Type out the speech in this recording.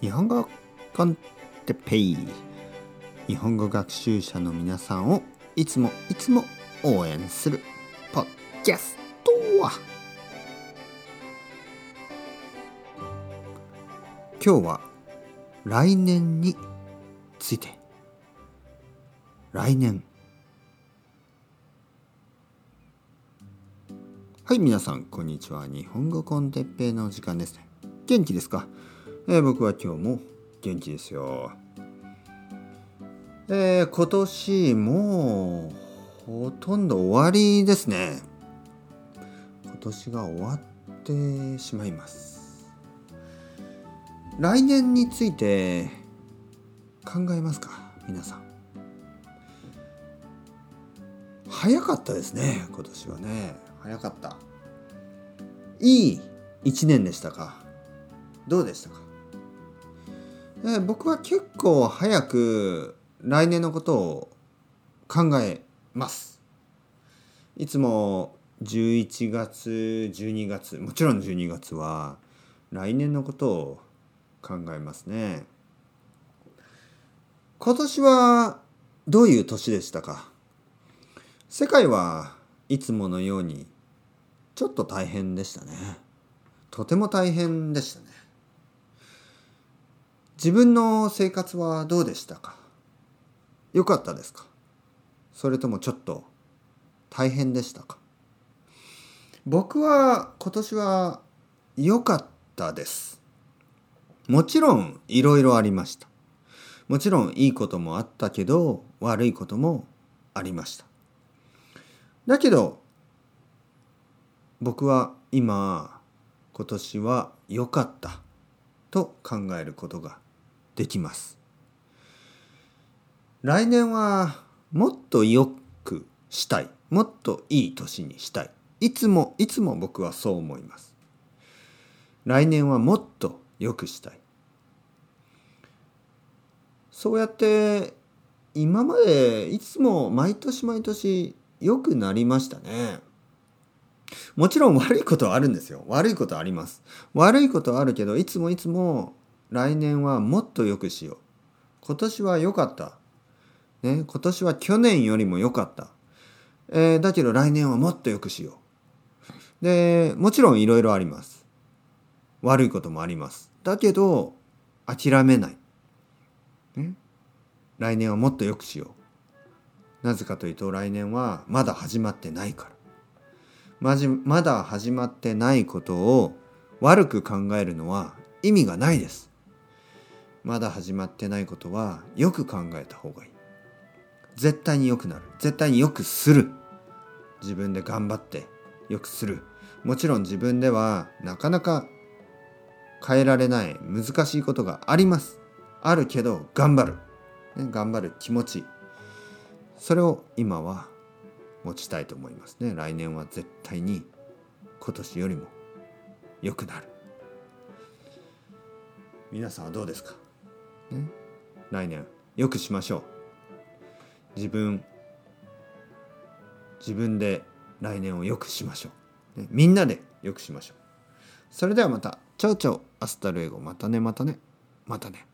日本語コンテペイ。日本語学習者の皆さんをいつもいつも応援するポッキャストは。今日は来年について。来年。はい皆さんこんにちは。日本語コンテッペイの時間です。元気ですか？えー、僕は今日も元気ですよ。えー、今年もうほとんど終わりですね。今年が終わってしまいます。来年について考えますか皆さん。早かったですね今年はね早かったいい一年でしたか？どうでしたか？え僕は結構早く来年のことを考えます。いつも11月12月もちろん12月は来年のことを考えますね。今年はどういう年でしたか？世界はいつものようにちょっと大変でしたね。とても大変でしたね。自分の生活はどうでしたか？良かったですか？それともちょっと大変でしたか？僕は今年は良かったです。もちろんいろいろありました。もちろんいいこともあったけど悪いこともありました。だけど僕は今今年は良かったと考えることができます。来年はもっと良くしたい。もっといい年にしたい。いつもいつも僕はそう思います。来年はもっと良くしたい。そうやって今までいつも毎年毎年良くなりましたね。もちろん悪いことはあるんですよ。悪いことあります。悪いことはあるけど、いつもいつも来年はもっと良くしよう。今年は良かった。ね、今年は去年よりも良かった。えー、だけど来年はもっと良くしよう。で、もちろんいろいろあります。悪いこともあります。だけど、諦めない。ね、来年はもっと良くしよう。なぜかというと来年はまだ始まってないから。まじまだ始まってないことを悪く考えるのは意味がないです。まだ始まってないことはよく考えた方がいい。絶対に良くなる。絶対に良くする。自分で頑張って良くする。もちろん自分ではなかなか変えられない難しいことがあります。あるけど頑張る。ね、頑張る気持ち。それを今は持ちたいと思いますね。来年は絶対に今年よりも良くなる。皆さんはどうですか？ね、来年。よくしましょう。自分自分で来年をよくしましょう、ね、みんなでよくしましょう。それではまた。 Chao chao hasta luego。またねまたね。またね。